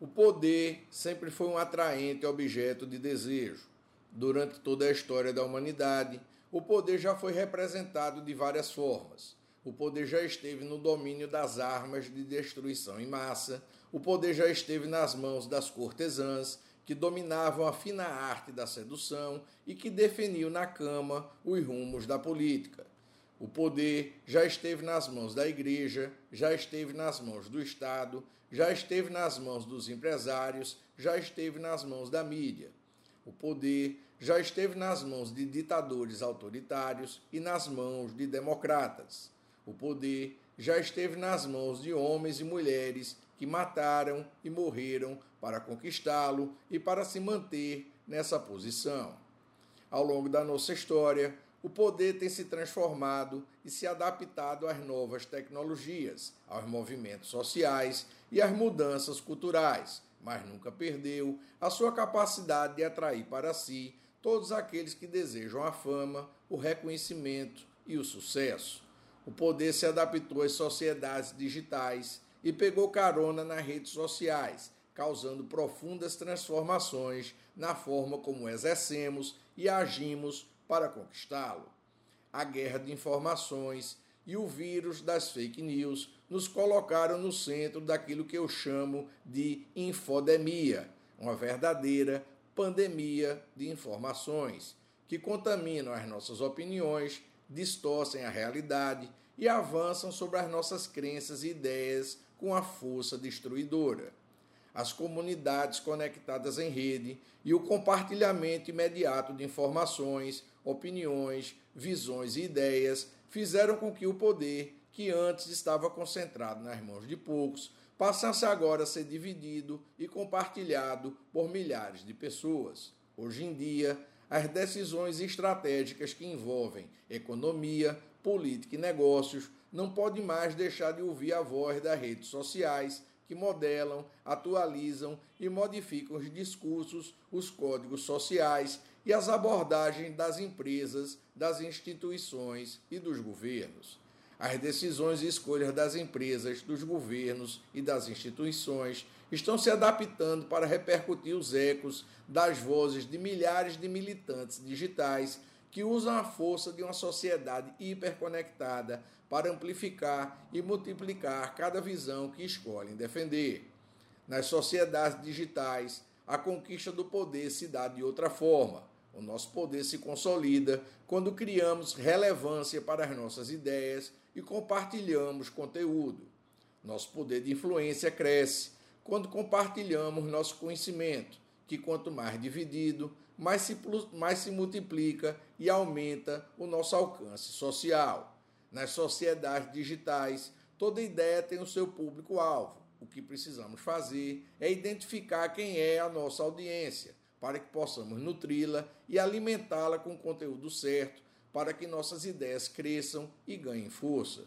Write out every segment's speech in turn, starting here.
O poder sempre foi um atraente objeto de desejo. Durante toda a história da humanidade, o poder já foi representado de várias formas. O poder já esteve no domínio das armas de destruição em massa, o poder já esteve nas mãos das cortesãs, que dominavam a fina arte da sedução e que definiam na cama os rumos da política. O poder já esteve nas mãos da igreja, já esteve nas mãos do Estado, já esteve nas mãos dos empresários, já esteve nas mãos da mídia. O poder já esteve nas mãos de ditadores autoritários e nas mãos de democratas. O poder já esteve nas mãos de homens e mulheres que mataram e morreram para conquistá-lo e para se manter nessa posição. Ao longo da nossa história, o poder tem se transformado e se adaptado às novas tecnologias, aos movimentos sociais e às mudanças culturais, mas nunca perdeu a sua capacidade de atrair para si todos aqueles que desejam a fama, o reconhecimento e o sucesso. O poder se adaptou às sociedades digitais e pegou carona nas redes sociais, causando profundas transformações na forma como exercemos e agimos para conquistá-lo. A guerra de informações e o vírus das fake news nos colocaram no centro daquilo que eu chamo de infodemia, uma verdadeira pandemia de informações que contaminam as nossas opiniões, distorcem a realidade e avançam sobre as nossas crenças e ideias com a força destruidora as comunidades conectadas em rede e o compartilhamento imediato de informações, opiniões, visões e ideias fizeram com que o poder, que antes estava concentrado nas mãos de poucos, passasse agora a ser dividido e compartilhado por milhares de pessoas. Hoje em dia, as decisões estratégicas que envolvem economia, política e negócios não podem mais deixar de ouvir a voz das redes sociais que modelam, atualizam e modificam os discursos, os códigos sociais e as abordagens das empresas, das instituições e dos governos. As decisões e escolhas das empresas, dos governos e das instituições estão se adaptando para repercutir os ecos das vozes de milhares de militantes digitais que usam a força de uma sociedade hiperconectada para amplificar e multiplicar cada visão que escolhem defender. Nas sociedades digitais, a conquista do poder se dá de outra forma. O nosso poder se consolida quando criamos relevância para as nossas ideias e compartilhamos conteúdo. Nosso poder de influência cresce quando compartilhamos nosso conhecimento que quanto mais dividido, mais se, mais se multiplica e aumenta o nosso alcance social. Nas sociedades digitais, toda ideia tem o seu público-alvo. O que precisamos fazer é identificar quem é a nossa audiência, para que possamos nutri-la e alimentá-la com o conteúdo certo, para que nossas ideias cresçam e ganhem força.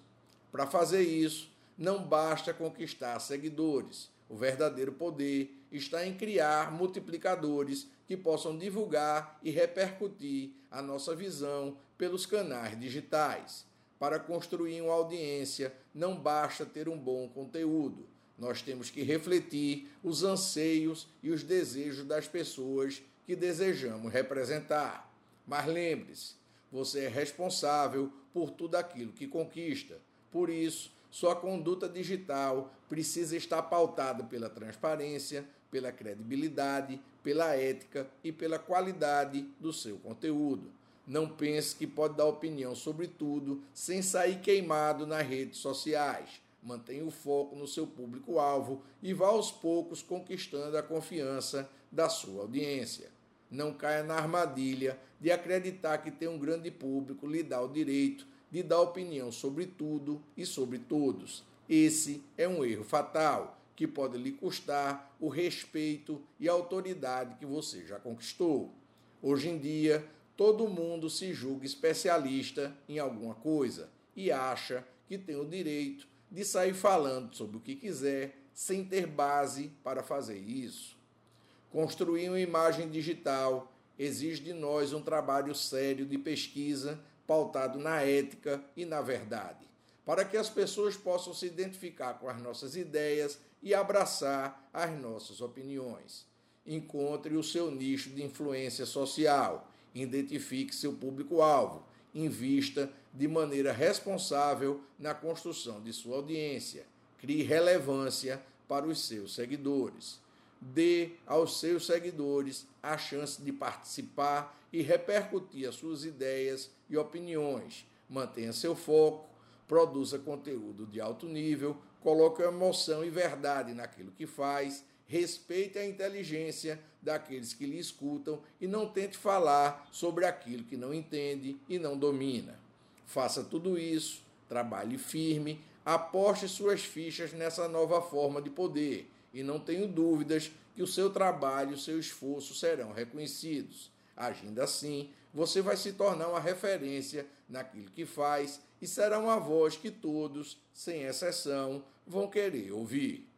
Para fazer isso, não basta conquistar seguidores o verdadeiro poder está em criar multiplicadores que possam divulgar e repercutir a nossa visão pelos canais digitais. Para construir uma audiência, não basta ter um bom conteúdo. Nós temos que refletir os anseios e os desejos das pessoas que desejamos representar. Mas lembre-se, você é responsável por tudo aquilo que conquista. Por isso, sua conduta digital precisa estar pautada pela transparência, pela credibilidade, pela ética e pela qualidade do seu conteúdo. Não pense que pode dar opinião sobre tudo sem sair queimado nas redes sociais. Mantenha o foco no seu público-alvo e vá aos poucos conquistando a confiança da sua audiência. Não caia na armadilha de acreditar que tem um grande público lhe dá o direito de dar opinião sobre tudo e sobre todos. Esse é um erro fatal que pode lhe custar o respeito e a autoridade que você já conquistou. Hoje em dia, todo mundo se julga especialista em alguma coisa e acha que tem o direito de sair falando sobre o que quiser sem ter base para fazer isso. Construir uma imagem digital exige de nós um trabalho sério de pesquisa pautado na ética e na verdade, para que as pessoas possam se identificar com as nossas ideias e abraçar as nossas opiniões. Encontre o seu nicho de influência social, identifique seu público-alvo, invista de maneira responsável na construção de sua audiência, crie relevância para os seus seguidores. Dê aos seus seguidores a chance de participar e repercutir as suas ideias e opiniões. Mantenha seu foco, produza conteúdo de alto nível, coloque emoção e verdade naquilo que faz, respeite a inteligência daqueles que lhe escutam e não tente falar sobre aquilo que não entende e não domina. Faça tudo isso, trabalhe firme, aposte suas fichas nessa nova forma de poder e não tenho dúvidas que o seu trabalho e o seu esforço serão reconhecidos. Agindo assim, você vai se tornar uma referência naquilo que faz e será uma voz que todos, sem exceção, vão querer ouvir.